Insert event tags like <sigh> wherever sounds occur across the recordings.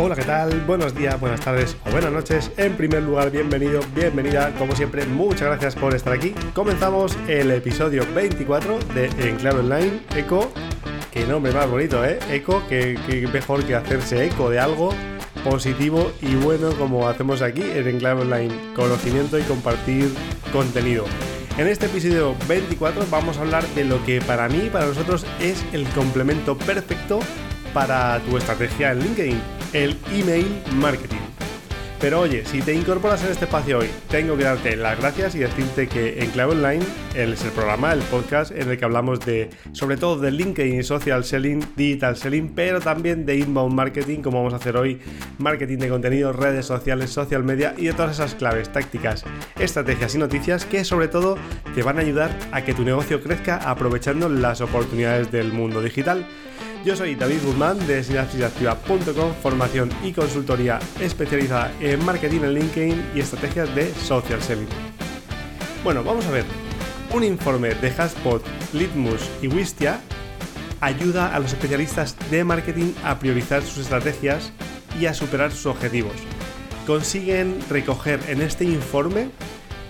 Hola, ¿qué tal? Buenos días, buenas tardes o buenas noches. En primer lugar, bienvenido, bienvenida. Como siempre, muchas gracias por estar aquí. Comenzamos el episodio 24 de Enclave Online Eco. Qué nombre más bonito, ¿eh? Eco, que, mejor que hacerse eco de algo positivo y bueno como hacemos aquí en Enclave Online. Conocimiento y compartir contenido. En este episodio 24 vamos a hablar de lo que para mí, para nosotros, es el complemento perfecto para tu estrategia en LinkedIn, el email marketing. Pero oye, si te incorporas en este espacio hoy, tengo que darte las gracias y decirte que en Clave Online es el programa, el podcast en el que hablamos de, sobre todo de LinkedIn, social selling, digital selling, pero también de inbound marketing, como vamos a hacer hoy, marketing de contenido, redes sociales, social media y de todas esas claves, tácticas, estrategias y noticias que sobre todo te van a ayudar a que tu negocio crezca aprovechando las oportunidades del mundo digital. Yo soy David Guzmán de sinapsisactiva.com, formación y consultoría especializada en marketing en LinkedIn y estrategias de social selling. Bueno, vamos a ver. Un informe de HubSpot, Litmus y Wistia ayuda a los especialistas de marketing a priorizar sus estrategias y a superar sus objetivos. Consiguen recoger en este informe,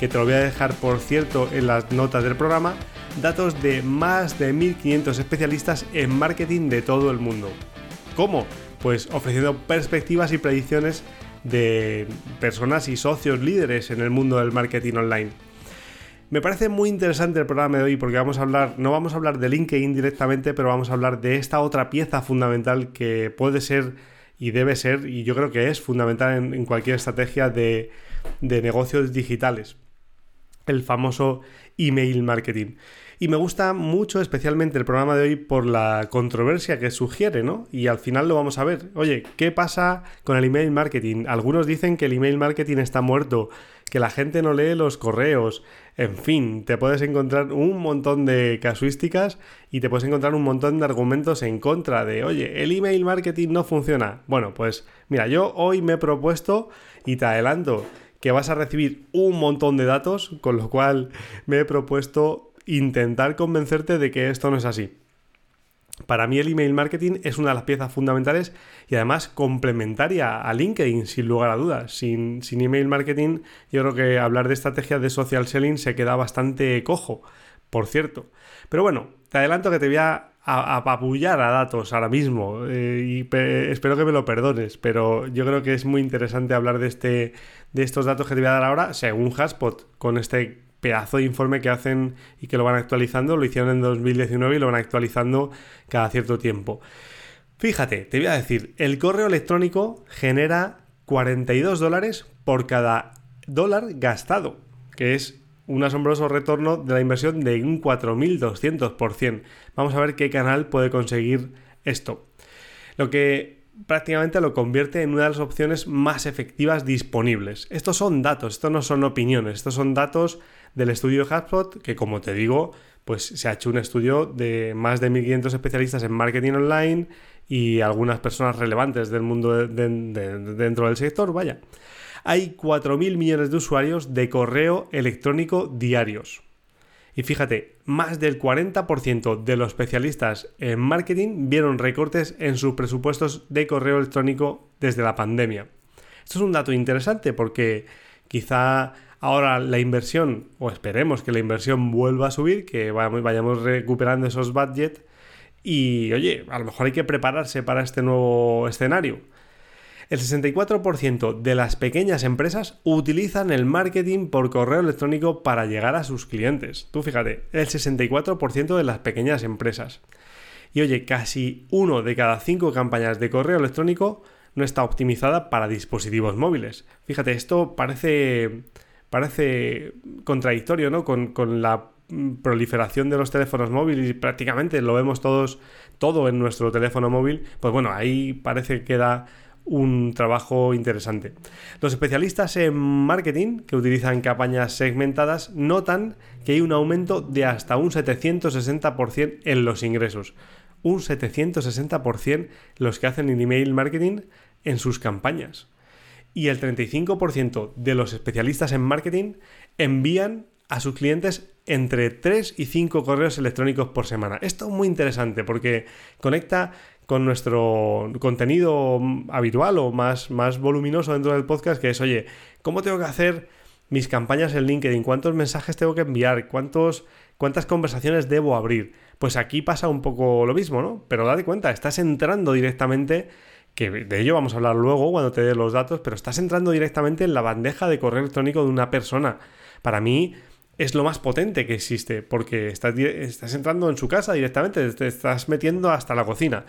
que te lo voy a dejar por cierto en las notas del programa, datos de más de 1.500 especialistas en marketing de todo el mundo. ¿Cómo? Pues ofreciendo perspectivas y predicciones de personas y socios líderes en el mundo del marketing online. Me parece muy interesante el programa de hoy porque vamos a hablar, no vamos a hablar de LinkedIn directamente, pero vamos a hablar de esta otra pieza fundamental que puede ser y debe ser, y yo creo que es fundamental en, cualquier estrategia de, de negocios digitales, el famoso email marketing. Y me gusta mucho especialmente el programa de hoy por la controversia que sugiere, ¿no? Y al final lo vamos a ver. Oye, ¿qué pasa con el email marketing? Algunos dicen que el email marketing está muerto, que la gente no lee los correos. En fin, te puedes encontrar un montón de casuísticas y te puedes encontrar un montón de argumentos en contra de, oye, el email marketing no funciona. Bueno, pues mira, yo hoy me he propuesto y te adelanto que vas a recibir un montón de datos, con lo cual me he propuesto intentar convencerte de que esto no es así. Para mí el email marketing es una de las piezas fundamentales y además complementaria a LinkedIn, sin lugar a dudas. Sin, sin email marketing yo creo que hablar de estrategias de social selling se queda bastante cojo, por cierto. Pero bueno, te adelanto que te voy a apabullar a datos ahora mismo eh, y espero que me lo perdones, pero yo creo que es muy interesante hablar de, este, de estos datos que te voy a dar ahora según Haspot con este pedazo de informe que hacen y que lo van actualizando. Lo hicieron en 2019 y lo van actualizando cada cierto tiempo. Fíjate, te voy a decir, el correo electrónico genera 42 dólares por cada dólar gastado, que es un asombroso retorno de la inversión de un 4.200%. Vamos a ver qué canal puede conseguir esto. Lo que prácticamente lo convierte en una de las opciones más efectivas disponibles. Estos son datos, estos no son opiniones, estos son datos del estudio HubSpot que como te digo, pues se ha hecho un estudio de más de 1.500 especialistas en marketing online y algunas personas relevantes del mundo dentro del sector, vaya. Hay 4.000 millones de usuarios de correo electrónico diarios. Y fíjate, más del 40% de los especialistas en marketing vieron recortes en sus presupuestos de correo electrónico desde la pandemia. Esto es un dato interesante porque quizá ahora la inversión, o esperemos que la inversión vuelva a subir, que vayamos recuperando esos budgets y oye, a lo mejor hay que prepararse para este nuevo escenario. El 64% de las pequeñas empresas utilizan el marketing por correo electrónico para llegar a sus clientes. Tú fíjate, el 64% de las pequeñas empresas. Y oye, casi uno de cada cinco campañas de correo electrónico no está optimizada para dispositivos móviles. Fíjate, esto parece, parece contradictorio, ¿no? Con, con la proliferación de los teléfonos móviles y prácticamente lo vemos todos todo en nuestro teléfono móvil, pues bueno, ahí parece que da un trabajo interesante. Los especialistas en marketing que utilizan campañas segmentadas notan que hay un aumento de hasta un 760% en los ingresos. Un 760% los que hacen en email marketing en sus campañas. Y el 35% de los especialistas en marketing envían a sus clientes entre 3 y 5 correos electrónicos por semana. Esto es muy interesante porque conecta con nuestro contenido habitual o más, más voluminoso dentro del podcast, que es, oye, ¿cómo tengo que hacer mis campañas en LinkedIn? ¿Cuántos mensajes tengo que enviar? ¿Cuántos, ¿Cuántas conversaciones debo abrir? Pues aquí pasa un poco lo mismo, ¿no? Pero date cuenta, estás entrando directamente que de ello vamos a hablar luego cuando te dé los datos, pero estás entrando directamente en la bandeja de correo electrónico de una persona. Para mí es lo más potente que existe, porque estás, estás entrando en su casa directamente, te estás metiendo hasta la cocina.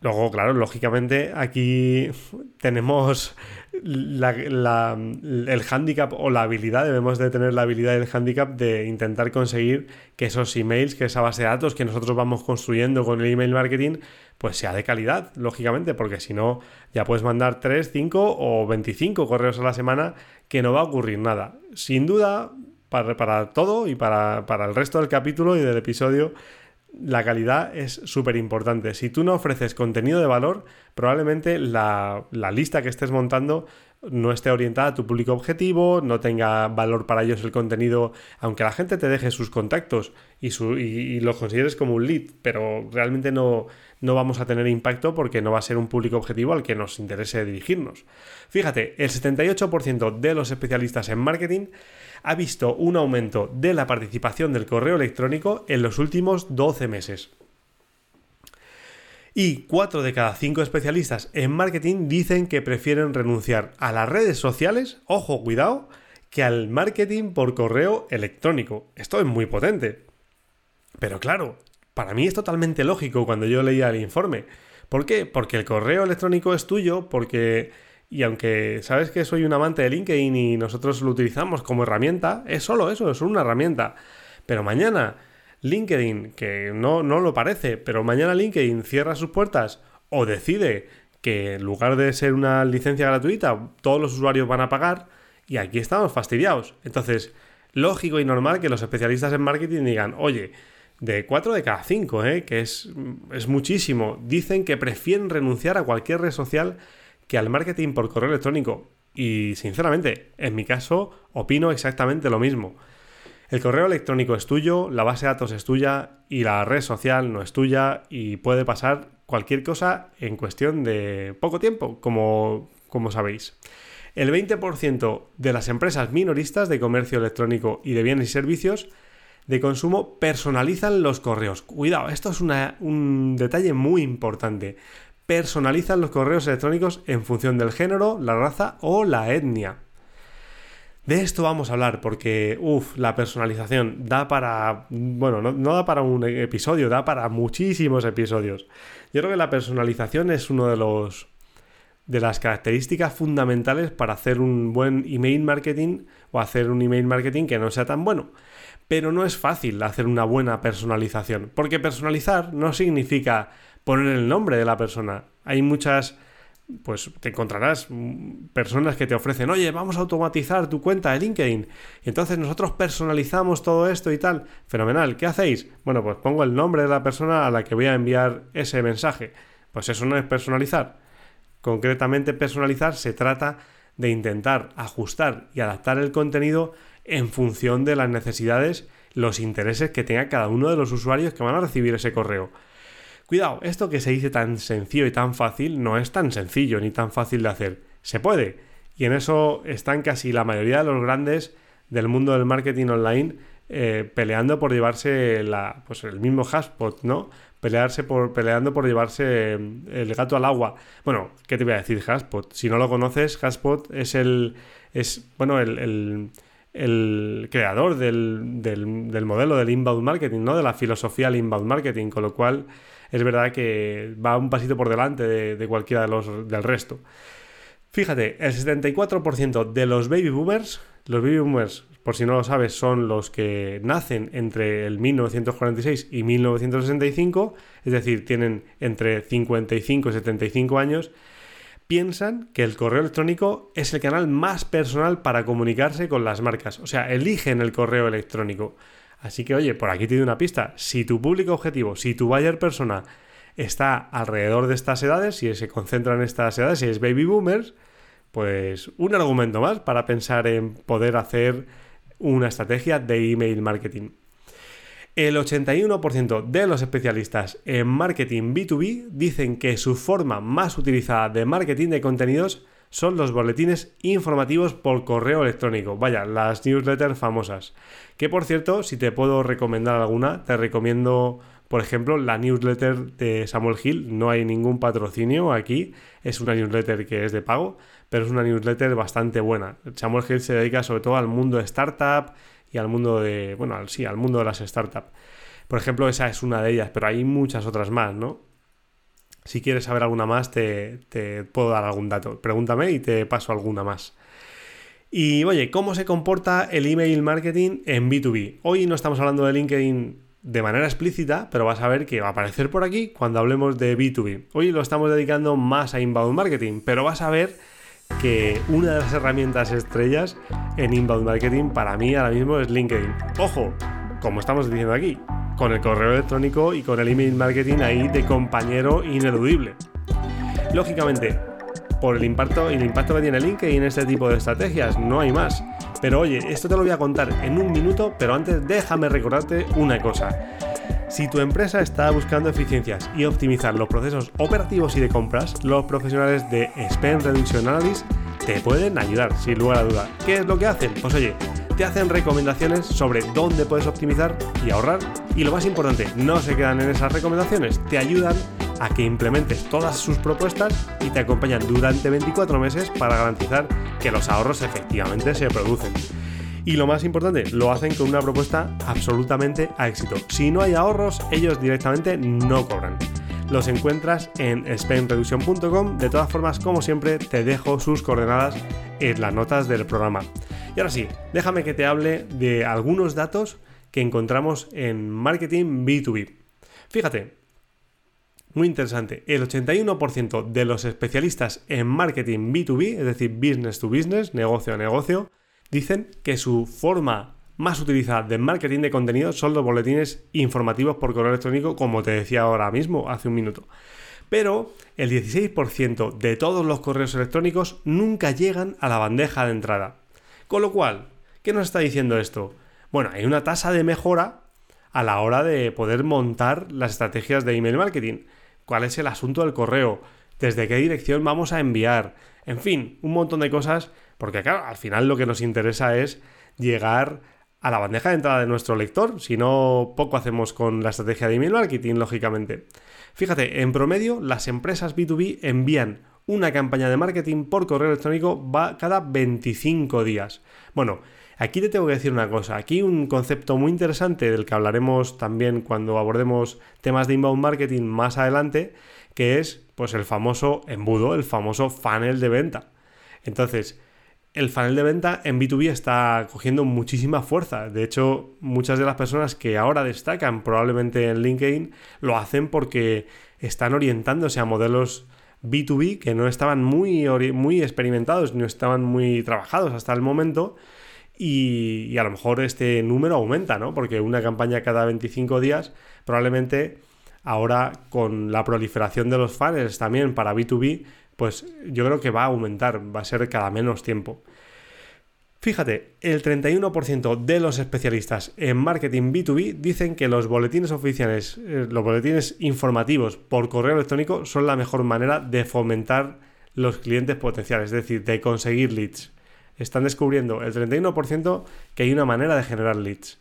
Luego, claro, lógicamente aquí tenemos el handicap o la habilidad, debemos de tener la habilidad y el handicap de intentar conseguir que esos emails, que esa base de datos que nosotros vamos construyendo con el email marketing, pues sea de calidad, lógicamente, porque si no, ya puedes mandar 3, 5 o 25 correos a la semana que no va a ocurrir nada. Sin duda, para, para todo y para, para el resto del capítulo y del episodio, la calidad es súper importante. Si tú no ofreces contenido de valor, probablemente la, lista que estés montando no esté orientada a tu público objetivo, no tenga valor para ellos el contenido, aunque la gente te deje sus contactos y, los consideres como un lead, pero realmente no, no vamos a tener impacto porque no va a ser un público objetivo al que nos interese dirigirnos. Fíjate, el 78% de los especialistas en marketing ha visto un aumento de la participación del correo electrónico en los últimos 12 meses. Y 4 de cada 5 especialistas en marketing dicen que prefieren renunciar a las redes sociales, ojo, cuidado, que al marketing por correo electrónico. Esto es muy potente. Pero claro, para mí es totalmente lógico cuando yo leía el informe. ¿Por qué? Porque el correo electrónico es tuyo, porque y aunque sabes que soy un amante de LinkedIn y nosotros lo utilizamos como herramienta, es solo eso, es una herramienta. Pero mañana LinkedIn, que no, no lo parece, pero mañana LinkedIn cierra sus puertas o decide que en lugar de ser una licencia gratuita, todos los usuarios van a pagar y aquí estamos fastidiados. Entonces, lógico y normal que los especialistas en marketing digan, oye, de 4 de cada 5, ¿eh? que es, es muchísimo, dicen que prefieren renunciar a cualquier red social que al marketing por correo electrónico. Y sinceramente, en mi caso, opino exactamente lo mismo. El correo electrónico es tuyo, la base de datos es tuya y la red social no es tuya y puede pasar cualquier cosa en cuestión de poco tiempo, como, como sabéis. El 20% de las empresas minoristas de comercio electrónico y de bienes y servicios de consumo personalizan los correos. Cuidado, esto es un detalle muy importante personalizan los correos electrónicos en función del género, la raza o la etnia. De esto vamos a hablar porque, uff, la personalización da para, bueno, no, da para un episodio, da para muchísimos episodios. Yo creo que la personalización es uno de los de las características fundamentales para hacer un buen email marketing o hacer un email marketing que no sea tan bueno. Pero no es fácil hacer una buena personalización, porque personalizar no significa poner el nombre de la persona. Hay muchas, pues te encontrarás personas que te ofrecen, oye, vamos a automatizar tu cuenta de LinkedIn. Y entonces nosotros personalizamos todo esto y tal. Fenomenal, ¿qué hacéis? Bueno, pues pongo el nombre de la persona a la que voy a enviar ese mensaje. Pues eso no es personalizar. Concretamente personalizar se trata de intentar ajustar y adaptar el contenido en función de las necesidades, los intereses que tenga cada uno de los usuarios que van a recibir ese correo. Cuidado, esto que se dice tan sencillo y tan fácil no es tan sencillo ni tan fácil de hacer. Se puede. Y en eso están casi la mayoría de los grandes del mundo del marketing online eh, peleando por llevarse la, pues el mismo hashpot, ¿no? Pelearse por, peleando por llevarse mm, el gato al agua. Bueno, ¿qué te voy a decir Hashpot? Si no lo conoces, Hashpot es el, es, bueno, el, el, creador del, del, del, modelo del inbound marketing, ¿no? De la filosofía del inbound marketing, con lo cual es verdad que va un pasito por delante de, cualquiera de los del resto. Fíjate, el 74% de los baby boomers, los baby boomers, por si no lo sabes, son los que nacen entre el 1946 y 1965, es decir, tienen entre 55 y 75 años, piensan que el correo electrónico es el canal más personal para comunicarse con las marcas. O sea, eligen el correo electrónico. Así que, oye, por aquí te doy una pista. Si tu público objetivo, si tu buyer persona está alrededor de estas edades, si se concentra en estas edades, si es baby boomers, pues un argumento más para pensar en poder hacer una estrategia de email marketing. El 81% de los especialistas en marketing B2B dicen que su forma más utilizada de marketing de contenidos son los boletines informativos por correo electrónico. Vaya, las newsletters famosas. Que por cierto, si te puedo recomendar alguna, te recomiendo, por ejemplo, la newsletter de Samuel Hill. No hay ningún patrocinio aquí, es una newsletter que es de pago, pero es una newsletter bastante buena. Samuel Hill se dedica sobre todo al mundo startup al mundo de, bueno, sí, al mundo de las startups. Por ejemplo, esa es una de ellas, pero hay muchas otras más, ¿no? Si quieres saber alguna más, te, puedo dar algún dato. Pregúntame y te paso alguna más. Y oye, ¿cómo se comporta el email marketing en B2B? Hoy no estamos hablando de LinkedIn de manera explícita, pero vas a ver que va a aparecer por aquí cuando hablemos de B2B. Hoy lo estamos dedicando más a inbound marketing, pero vas a ver que una de las herramientas estrellas en inbound marketing para mí ahora mismo es LinkedIn. Ojo, como estamos diciendo aquí, con el correo electrónico y con el email marketing ahí de compañero ineludible. Lógicamente, por el impacto, el impacto que tiene LinkedIn en este tipo de estrategias, no hay más. Pero oye, esto te lo voy a contar en un minuto, pero antes déjame recordarte una cosa. Si tu empresa está buscando eficiencias y optimizar los procesos operativos y de compras, los profesionales de Spend Reduction Analysis te pueden ayudar, sin lugar a duda. ¿Qué es lo que hacen? Pues oye, te hacen recomendaciones sobre dónde puedes optimizar y ahorrar. Y lo más importante, no se quedan en esas recomendaciones, te ayudan a que implementes todas sus propuestas y te acompañan durante 24 meses para garantizar que los ahorros efectivamente se producen. Y lo más importante, lo hacen con una propuesta absolutamente a éxito. Si no hay ahorros, ellos directamente no cobran. Los encuentras en spendreduction.com. De todas formas, como siempre, te dejo sus coordenadas en las notas del programa. Y ahora sí, déjame que te hable de algunos datos que encontramos en marketing B2B. Fíjate, muy interesante, el 81% de los especialistas en marketing B2B, es decir, business to business, negocio a negocio, dicen que su forma más utilizada de marketing de contenido son los boletines informativos por correo electrónico, como te decía ahora mismo, hace un minuto. Pero el 16% de todos los correos electrónicos nunca llegan a la bandeja de entrada. Con lo cual, ¿qué nos está diciendo esto? Bueno, hay una tasa de mejora a la hora de poder montar las estrategias de email marketing. ¿Cuál es el asunto del correo? ¿Desde qué dirección vamos a enviar? En fin, un montón de cosas, porque claro, al final lo que nos interesa es llegar a la bandeja de entrada de nuestro lector, si no poco hacemos con la estrategia de email marketing, lógicamente. Fíjate, en promedio las empresas B2B envían una campaña de marketing por correo electrónico va cada 25 días. Bueno, aquí te tengo que decir una cosa, aquí un concepto muy interesante del que hablaremos también cuando abordemos temas de inbound marketing más adelante, que es pues el famoso embudo, el famoso funnel de venta. Entonces, el funnel de venta en B2B está cogiendo muchísima fuerza. De hecho, muchas de las personas que ahora destacan probablemente en LinkedIn lo hacen porque están orientándose a modelos B2B que no estaban muy, muy experimentados, no estaban muy trabajados hasta el momento. Y, a lo mejor este número aumenta, ¿no? Porque una campaña cada 25 días, probablemente ahora con la proliferación de los funnels también para B2B, pues yo creo que va a aumentar, va a ser cada menos tiempo. Fíjate, el 31% de los especialistas en marketing B2B dicen que los boletines oficiales, eh, los boletines informativos por correo electrónico son la mejor manera de fomentar los clientes potenciales, es decir, de conseguir leads. Están descubriendo el 31% que hay una manera de generar leads.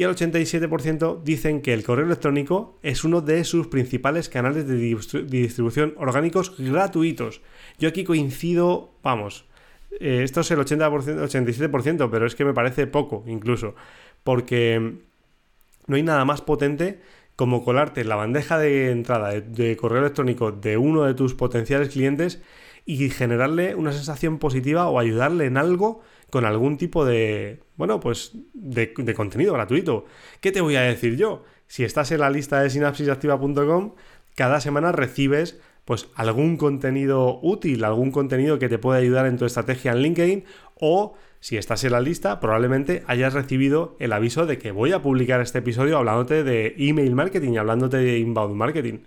Y el 87% dicen que el correo electrónico es uno de sus principales canales de distribución orgánicos gratuitos. Yo aquí coincido, vamos, eh, esto es el 80%, 87%, pero es que me parece poco incluso, porque no hay nada más potente como colarte en la bandeja de entrada de, correo electrónico de uno de tus potenciales clientes y generarle una sensación positiva o ayudarle en algo con algún tipo de, bueno, pues de, contenido gratuito. ¿Qué te voy a decir yo? Si estás en la lista de sinapsisactiva.com, cada semana recibes pues algún contenido útil, algún contenido que te pueda ayudar en tu estrategia en LinkedIn o si estás en la lista, probablemente hayas recibido el aviso de que voy a publicar este episodio hablándote de email marketing, hablándote de inbound marketing.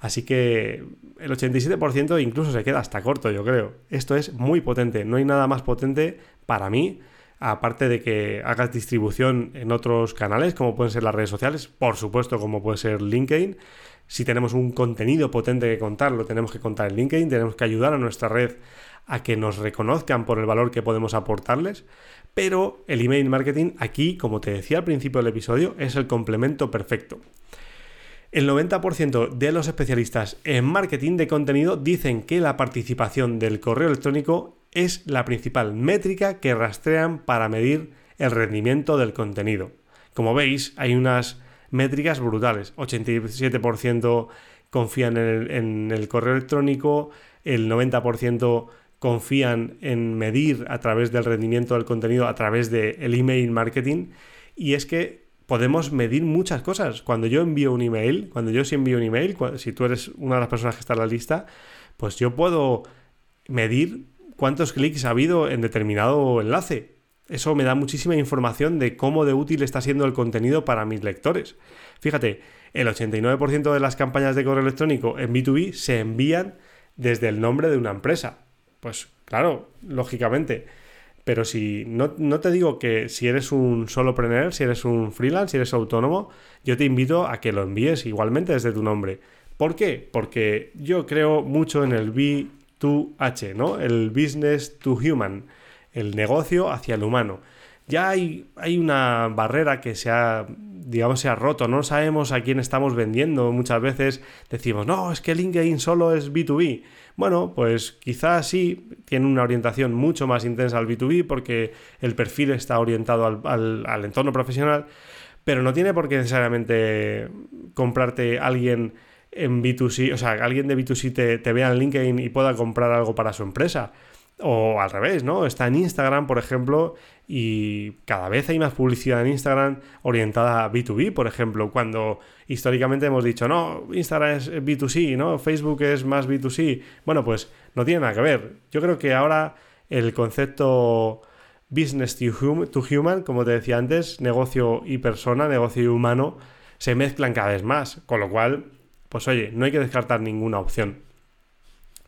Así que el 87% incluso se queda hasta corto, yo creo. Esto es muy potente, no hay nada más potente para mí aparte de que hagas distribución en otros canales, como pueden ser las redes sociales, por supuesto, como puede ser LinkedIn. Si tenemos un contenido potente que contar, lo tenemos que contar en LinkedIn, tenemos que ayudar a nuestra red a que nos reconozcan por el valor que podemos aportarles. Pero el email marketing aquí, como te decía al principio del episodio, es el complemento perfecto. El 90% de los especialistas en marketing de contenido dicen que la participación del correo electrónico es la principal métrica que rastrean para medir el rendimiento del contenido. Como veis, hay unas métricas brutales. 87% confían en el, correo electrónico, el 90% confían en medir a través del rendimiento del contenido, a través del email marketing. Y es que podemos medir muchas cosas. Cuando yo envío un email, cuando yo sí envío un email, si tú eres una de las personas que está en la lista, pues yo puedo medir cuántos clics ha habido en determinado enlace. Eso me da muchísima información de cómo de útil está siendo el contenido para mis lectores. Fíjate, el 89% de las campañas de correo electrónico en B2B se envían desde el nombre de una empresa. Pues claro, lógicamente. Pero si no, no, te digo que si eres un solopreneur, si eres un freelance, si eres autónomo, yo te invito a que lo envíes igualmente desde tu nombre. ¿Por qué? Porque yo creo mucho en el B to H, ¿no? El business to human, el negocio hacia el humano. Ya hay, hay una barrera que se ha, digamos, se ha roto, no sabemos a quién estamos vendiendo. Muchas veces decimos, no, es que LinkedIn solo es B2B. Bueno, pues quizás sí, tiene una orientación mucho más intensa al B2B porque el perfil está orientado al, al entorno profesional, pero no tiene por qué necesariamente comprarte alguien en B2C, o sea, alguien de B2C te, vea en LinkedIn y pueda comprar algo para su empresa. O al revés, ¿no? Está en Instagram, por ejemplo, y cada vez hay más publicidad en Instagram orientada a B2B, por ejemplo, cuando históricamente hemos dicho, no, Instagram es B2C, ¿no? Facebook es más B2C. Bueno, pues no tiene nada que ver. Yo creo que ahora el concepto business to human, como te decía antes, negocio y persona, negocio y humano, se mezclan cada vez más, con lo cual pues oye, no hay que descartar ninguna opción.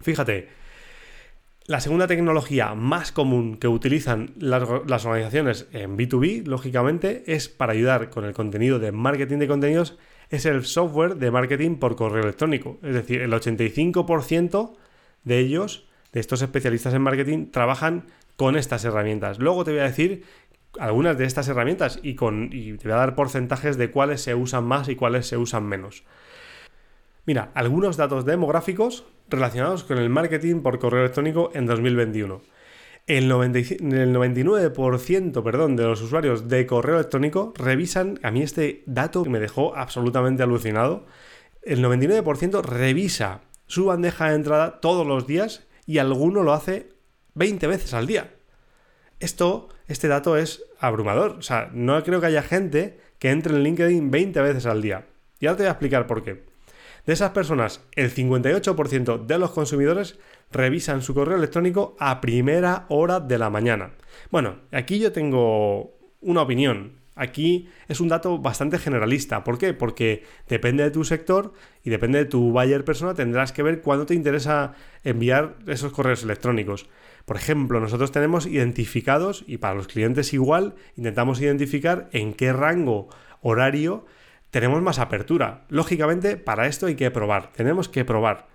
Fíjate, la segunda tecnología más común que utilizan las, organizaciones en B2B, lógicamente, es para ayudar con el contenido de marketing de contenidos, es el software de marketing por correo electrónico. Es decir, el 85% de ellos, de estos especialistas en marketing, trabajan con estas herramientas. Luego te voy a decir algunas de estas herramientas y, con, y te voy a dar porcentajes de cuáles se usan más y cuáles se usan menos. Mira, algunos datos demográficos relacionados con el marketing por correo electrónico en 2021. El, 99% perdón, de los usuarios de correo electrónico revisan, a mí este dato me dejó absolutamente alucinado, el 99% revisa su bandeja de entrada todos los días y alguno lo hace 20 veces al día. Esto, este dato es abrumador. O sea, no creo que haya gente que entre en LinkedIn 20 veces al día. Y ahora te voy a explicar por qué. De esas personas, el 58% de los consumidores revisan su correo electrónico a primera hora de la mañana. Bueno, aquí yo tengo una opinión. Aquí es un dato bastante generalista. ¿Por qué? Porque depende de tu sector y depende de tu buyer persona, tendrás que ver cuándo te interesa enviar esos correos electrónicos. Por ejemplo, nosotros tenemos identificados, y para los clientes igual, intentamos identificar en qué rango horario tenemos más apertura. Lógicamente, para esto hay que probar, tenemos que probar.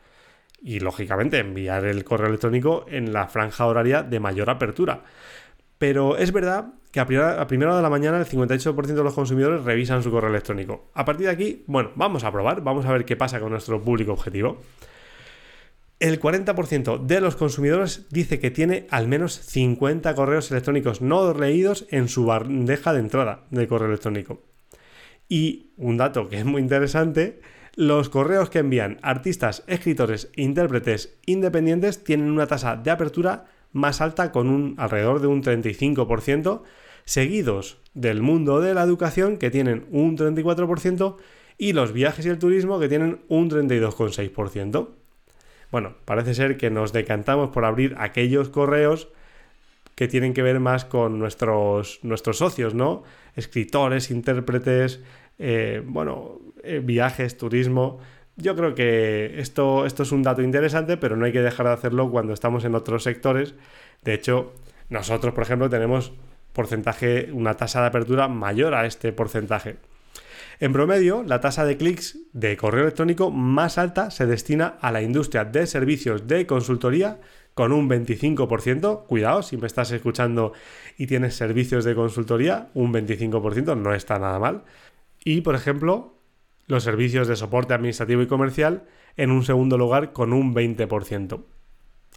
Y lógicamente enviar el correo electrónico en la franja horaria de mayor apertura. Pero es verdad que a primera, hora de la mañana el 58% de los consumidores revisan su correo electrónico. A partir de aquí, bueno, vamos a probar, vamos a ver qué pasa con nuestro público objetivo. El 40% de los consumidores dice que tiene al menos 50 correos electrónicos no leídos en su bandeja de entrada de correo electrónico. Y un dato que es muy interesante, los correos que envían artistas, escritores e intérpretes independientes tienen una tasa de apertura más alta con un alrededor de un 35%, seguidos del mundo de la educación que tienen un 34% y los viajes y el turismo que tienen un 32,6%. Bueno, parece ser que nos decantamos por abrir aquellos correos que tienen que ver más con nuestros, nuestros socios, ¿no? Escritores, intérpretes, eh, bueno, eh, viajes, turismo. Yo creo que esto, esto es un dato interesante, pero no hay que dejar de hacerlo cuando estamos en otros sectores. De hecho, nosotros, por ejemplo, tenemos porcentaje, una tasa de apertura mayor a este porcentaje. En promedio, la tasa de clics de correo electrónico más alta se destina a la industria de servicios de consultoría con un 25%. Cuidado, si me estás escuchando y tienes servicios de consultoría, un 25% no está nada mal. Y, por ejemplo, los servicios de soporte administrativo y comercial en un segundo lugar con un 20%.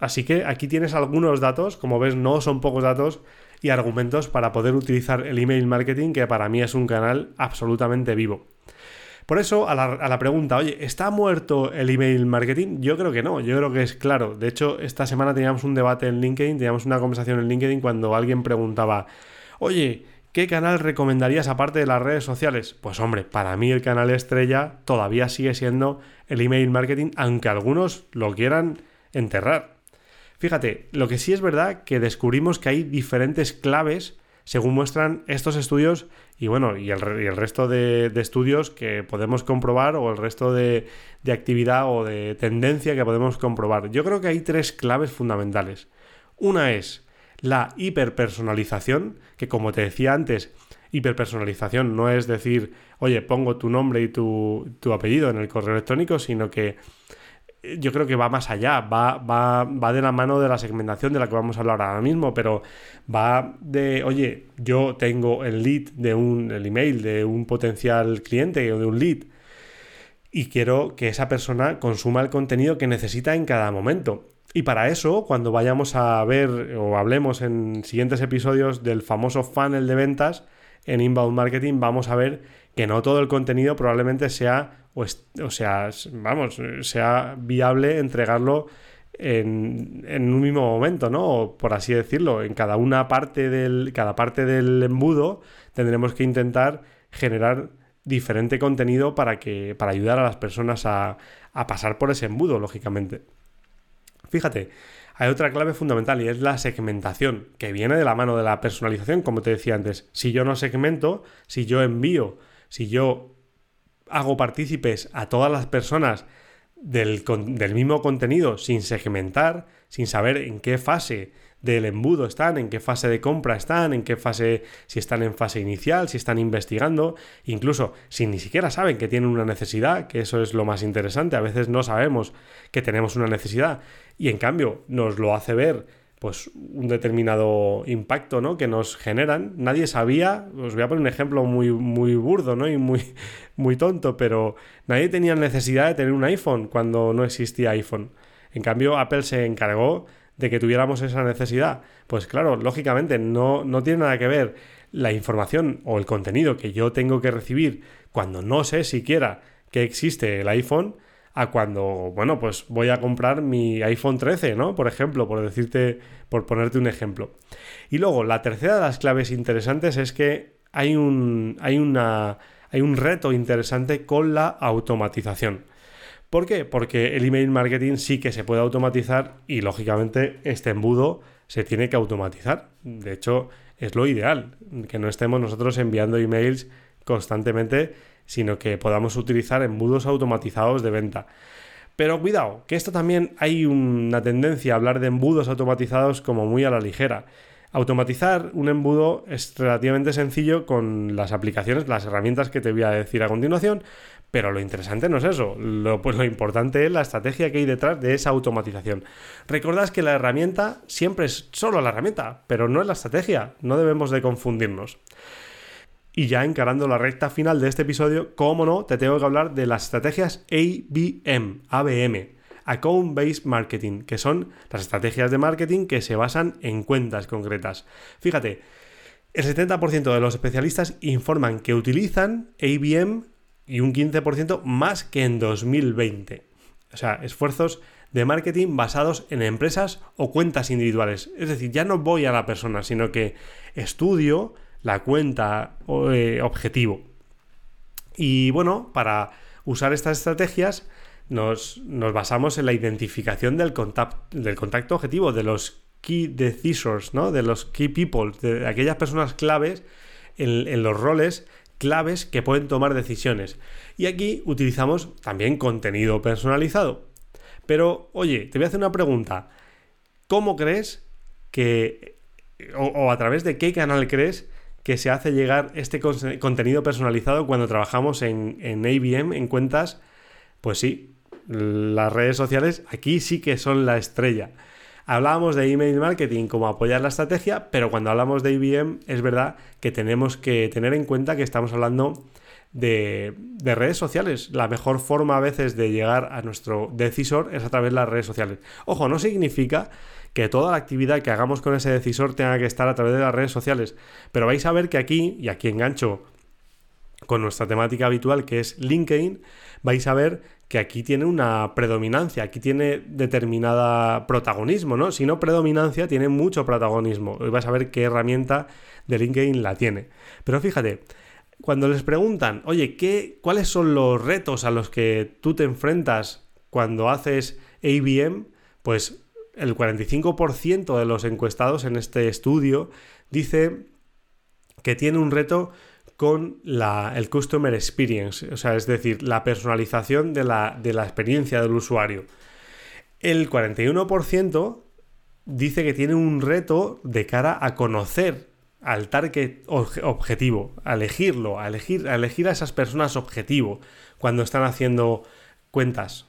Así que aquí tienes algunos datos, como ves no son pocos datos y argumentos para poder utilizar el email marketing que para mí es un canal absolutamente vivo. Por eso, a la, pregunta, oye, ¿está muerto el email marketing? Yo creo que no, yo creo que es claro. De hecho, esta semana teníamos un debate en LinkedIn, teníamos una conversación en LinkedIn cuando alguien preguntaba, oye, ¿qué canal recomendarías aparte de las redes sociales? Pues hombre, para mí el canal estrella todavía sigue siendo el email marketing, aunque algunos lo quieran enterrar. Fíjate, lo que sí es verdad que descubrimos que hay diferentes claves según muestran estos estudios y bueno, y el, resto de, estudios que podemos comprobar o el resto de, actividad o de tendencia que podemos comprobar. Yo creo que hay tres claves fundamentales. Una es la hiperpersonalización, que como te decía antes, hiperpersonalización no es decir, oye, pongo tu nombre y tu, tu apellido en el correo electrónico, sino que yo creo que va más allá, va, va, va, de la mano de la segmentación de la que vamos a hablar ahora mismo, pero va de, oye, yo tengo el lead de un, el email de un potencial cliente o de un lead y quiero que esa persona consuma el contenido que necesita en cada momento. Y para eso, cuando vayamos a ver o hablemos en siguientes episodios del famoso funnel de ventas en inbound marketing, vamos a ver que no todo el contenido probablemente sea o, sea, vamos, sea viable entregarlo en, un mismo momento, ¿no? por así decirlo, en cada una parte del, cada parte del embudo tendremos que intentar generar diferente contenido para, que, para ayudar a las personas a, a pasar por ese embudo, lógicamente. Fíjate, hay otra clave fundamental y es la segmentación, que viene de la mano de la personalización, como te decía antes. Si yo no segmento, si yo envío, si yo hago partícipes a todas las personas del, mismo contenido sin segmentar, sin saber en qué fase del embudo están, en qué fase de compra están, en qué fase, si están en fase inicial, si están investigando, incluso si ni siquiera saben que tienen una necesidad, que eso es lo más interesante, a veces no sabemos que tenemos una necesidad y en cambio nos lo hace ver pues un determinado impacto ¿no? que nos generan. Nadie sabía, os voy a poner un ejemplo muy, muy burdo ¿no? y muy, <laughs> muy tonto, pero nadie tenía necesidad de tener un iPhone cuando no existía iPhone. En cambio, Apple se encargó de que tuviéramos esa necesidad. Pues claro, lógicamente no, no tiene nada que ver la información o el contenido que yo tengo que recibir cuando no sé siquiera que existe el iPhone a cuando, bueno, pues voy a comprar mi iPhone 13, ¿no? Por ejemplo, por decirte, por ponerte un ejemplo. Y luego, la tercera de las claves interesantes es que hay un, hay una, hay un reto interesante con la automatización. ¿Por qué? Porque el email marketing sí que se puede automatizar y lógicamente este embudo se tiene que automatizar. De hecho, es lo ideal, que no estemos nosotros enviando emails constantemente sino que podamos utilizar embudos automatizados de venta. Pero cuidado, que esto también hay una tendencia a hablar de embudos automatizados como muy a la ligera. Automatizar un embudo es relativamente sencillo con las aplicaciones, las herramientas que te voy a decir a continuación, pero lo interesante no es eso, lo, pues importante es la estrategia que hay detrás de esa automatización. Recordad que la herramienta siempre es solo la herramienta, pero no es la estrategia, no debemos de confundirnos. Y ya encarando la recta final de este episodio, como no, te tengo que hablar de las estrategias ABM, ABM, Account Based Marketing, que son las estrategias de marketing que se basan en cuentas concretas. Fíjate, el 70% de los especialistas informan que utilizan ABM y un 15% más que en 2020. O sea, esfuerzos de marketing basados en empresas o cuentas individuales. Es decir, ya no voy a la persona, sino que estudio la cuenta eh, objetivo. Y bueno, para usar estas estrategias nos, basamos en la identificación del, del contacto objetivo, de los key decisors, ¿no? de los key people, de aquellas personas claves en, en los roles claves que pueden tomar decisiones. Y aquí utilizamos también contenido personalizado. Pero, oye, te voy a hacer una pregunta. ¿Cómo crees que o, a través de qué canal crees que se hace llegar este contenido personalizado cuando trabajamos en, en ABM, en cuentas, pues sí, las redes sociales aquí sí que son la estrella. Hablábamos de email marketing como apoyar la estrategia, pero cuando hablamos de IBM es verdad que tenemos que tener en cuenta que estamos hablando de, redes sociales. La mejor forma a veces de llegar a nuestro decisor es a través de las redes sociales. Ojo, no significa que toda la actividad que hagamos con ese decisor tenga que estar a través de las redes sociales, pero vais a ver que aquí, y aquí engancho con nuestra temática habitual que es LinkedIn, vais a ver que aquí tiene una predominancia, aquí tiene determinada protagonismo, ¿no? Si no predominancia, tiene mucho protagonismo. Hoy vas a ver qué herramienta de LinkedIn la tiene. Pero fíjate, cuando les preguntan, oye, ¿qué, ¿cuáles son los retos a los que tú te enfrentas cuando haces ABM? Pues el 45% de los encuestados en este estudio dice que tiene un reto con la, el Customer Experience, o sea, es decir, la personalización de la, de la experiencia del usuario. El 41% dice que tiene un reto de cara a conocer al target objetivo, a elegirlo, a elegir, a elegir a esas personas objetivo cuando están haciendo cuentas.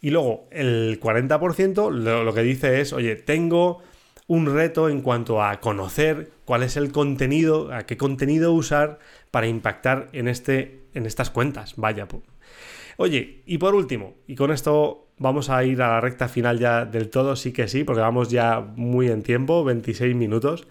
Y luego el 40% lo, lo que dice es, oye, tengo un reto en cuanto a conocer cuál es el contenido, a qué contenido usar para impactar en, este, en estas cuentas. Vaya. Oye, y por último, y con esto vamos a ir a la recta final ya del todo, sí que sí, porque vamos ya muy en tiempo, 26 minutos.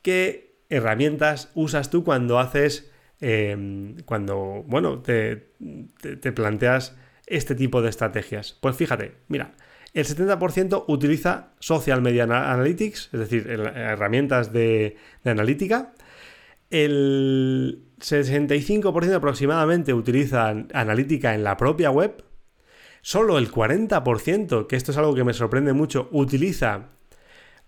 ¿Qué herramientas usas tú cuando haces, em, cuando, bueno, te, te planteas este tipo de estrategias? Pues fíjate, mira, el 70% utiliza Social Media Analytics, es decir, herramientas de, analítica. El 65% aproximadamente utilizan analítica en la propia web. Solo el 40%, que esto es algo que me sorprende mucho, utiliza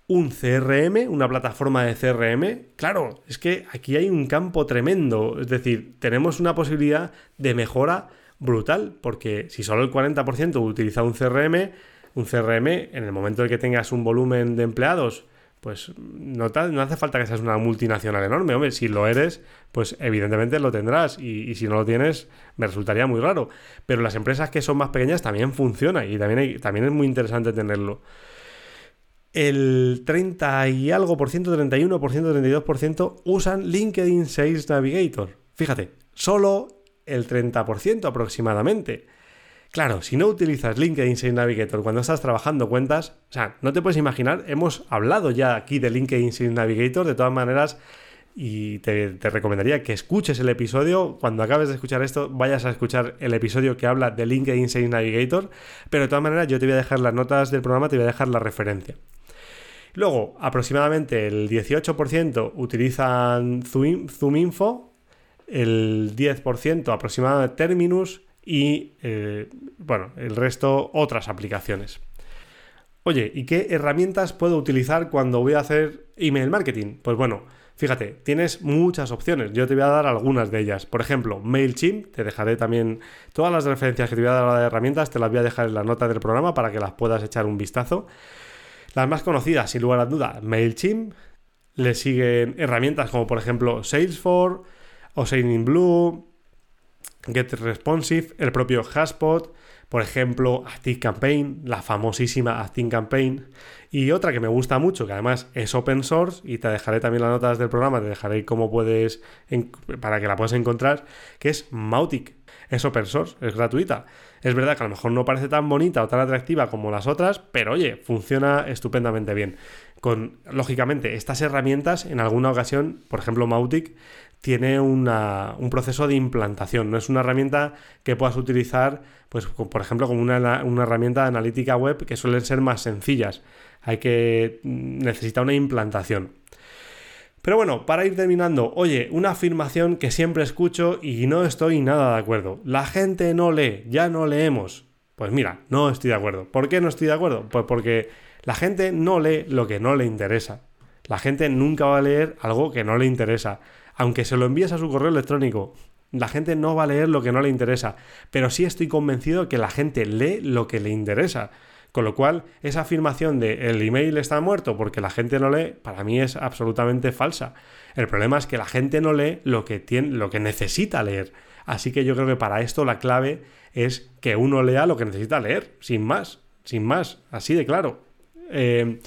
un CRM, una plataforma de CRM. Claro, es que aquí hay un campo tremendo. Es decir, tenemos una posibilidad de mejora brutal, porque si solo el 40% utiliza un CRM, un CRM, en el momento en que tengas un volumen de empleados, pues no, no, hace falta que seas una multinacional enorme, hombre, si lo eres, pues evidentemente lo tendrás y, si no lo tienes, me resultaría muy raro. Pero las empresas que son más pequeñas también funcionan y también, también es muy interesante tenerlo. El 30 y algo por ciento, 31%, 32% usan LinkedIn Sales Navigator. Fíjate, solo el 30% aproximadamente. Claro, si no utilizas LinkedIn Sales Navigator cuando estás trabajando cuentas, o sea, no te puedes imaginar, hemos hablado ya aquí de LinkedIn Sales Navigator, de todas maneras, y te, recomendaría que escuches el episodio. Cuando acabes de escuchar esto, vayas a escuchar el episodio que habla de LinkedIn Sales Navigator. Pero de todas maneras, yo te voy a dejar las notas del programa, te voy a dejar la referencia. Luego, aproximadamente el 18% utilizan Zoom, Zoom Info, el 10% aproximadamente Terminus, y, eh, bueno, el resto otras aplicaciones. Oye, ¿y qué herramientas puedo utilizar cuando voy a hacer email marketing? Pues bueno, fíjate, tienes muchas opciones. Yo te voy a dar algunas de ellas. Por ejemplo, MailChimp, te dejaré también todas las referencias que te voy a dar de herramientas, te las voy a dejar en la nota del programa para que las puedas echar un vistazo. Las más conocidas, sin lugar a duda, MailChimp. Le siguen herramientas como por ejemplo Salesforce o Blue. Get Responsive, el propio Haspot, por ejemplo, ActiveCampaign, la famosísima ActiveCampaign, y otra que me gusta mucho, que además es open source, y te dejaré también las notas del programa, te dejaré cómo puedes, para que la puedas encontrar, que es Mautic. Es open source, es gratuita. Es verdad que a lo mejor no parece tan bonita o tan atractiva como las otras, pero oye, funciona estupendamente bien. Con, lógicamente, estas herramientas, en alguna ocasión, por ejemplo, Mautic, tiene un proceso de implantación. No es una herramienta que puedas utilizar, pues, por ejemplo, como una, herramienta de analítica web que suelen ser más sencillas. Hay que mm, necesita una implantación. Pero bueno, para ir terminando, oye, una afirmación que siempre escucho y no estoy nada de acuerdo. La gente no lee, ya no leemos. Pues mira, no estoy de acuerdo. ¿Por qué no estoy de acuerdo? Pues porque la gente no lee lo que no le interesa. La gente nunca va a leer algo que no le interesa aunque se lo envíes a su correo electrónico, la gente no va a leer lo que no le interesa, pero sí estoy convencido que la gente lee lo que le interesa. Con lo cual, esa afirmación de el email está muerto porque la gente no lee, para mí es absolutamente falsa. El problema es que la gente no lee lo que, tiene, lo que necesita leer. Así que yo creo que para esto la clave es que uno lea lo que necesita leer, sin más, sin más, así de claro. Eh,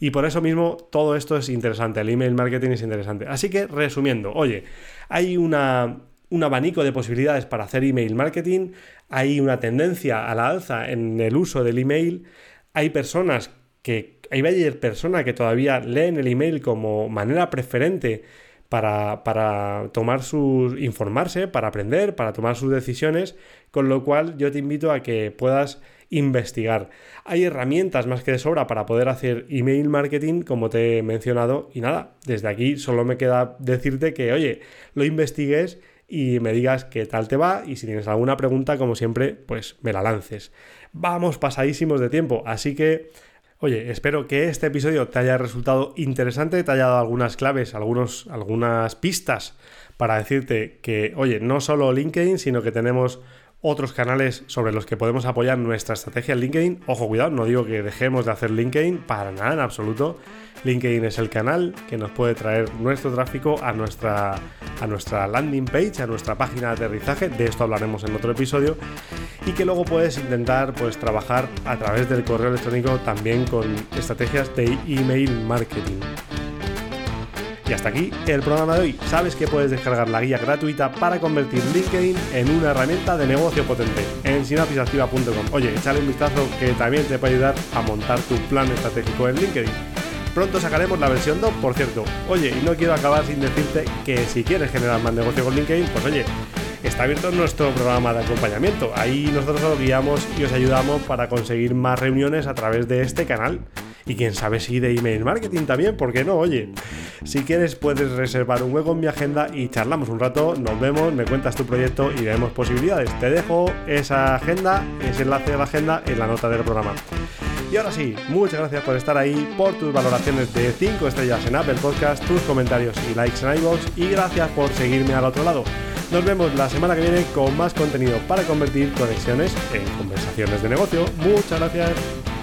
y por eso mismo todo esto es interesante, el email marketing es interesante. Así que resumiendo, oye, hay una, un abanico de posibilidades para hacer email marketing, hay una tendencia a la alza en el uso del email, hay personas que, hay personas que todavía leen el email como manera preferente para, para, tomar sus. informarse, para aprender, para tomar sus decisiones, con lo cual yo te invito a que puedas investigar. Hay herramientas más que de sobra para poder hacer email marketing, como te he mencionado, y nada, desde aquí solo me queda decirte que, oye, lo investigues y me digas qué tal te va y si tienes alguna pregunta, como siempre, pues me la lances. Vamos pasadísimos de tiempo, así que... Oye, espero que este episodio te haya resultado interesante, te haya dado algunas claves, algunos, algunas pistas para decirte que, oye, no solo LinkedIn, sino que tenemos otros canales sobre los que podemos apoyar nuestra estrategia en LinkedIn. Ojo, cuidado, no digo que dejemos de hacer LinkedIn, para nada en absoluto. LinkedIn es el canal que nos puede traer nuestro tráfico a nuestra, a nuestra landing page, a nuestra página de aterrizaje. De esto hablaremos en otro episodio. Y que luego puedes intentar pues, trabajar a través del correo electrónico también con estrategias de email marketing. Y hasta aquí el programa de hoy. Sabes que puedes descargar la guía gratuita para convertir LinkedIn en una herramienta de negocio potente en sinapsisactiva.com. Oye, échale un vistazo que también te puede ayudar a montar tu plan estratégico en LinkedIn. Pronto sacaremos la versión 2, por cierto. Oye, y no quiero acabar sin decirte que si quieres generar más negocio con LinkedIn, pues oye, está abierto nuestro programa de acompañamiento. Ahí nosotros os guiamos y os ayudamos para conseguir más reuniones a través de este canal. Y quién sabe si de email marketing también, ¿por qué no? Oye, si quieres puedes reservar un hueco en mi agenda y charlamos un rato, nos vemos, me cuentas tu proyecto y vemos posibilidades. Te dejo esa agenda, ese enlace de la agenda en la nota del programa. Y ahora sí, muchas gracias por estar ahí, por tus valoraciones de 5 estrellas en Apple Podcast, tus comentarios y likes en iVoox y gracias por seguirme al otro lado. Nos vemos la semana que viene con más contenido para convertir conexiones en conversaciones de negocio. Muchas gracias.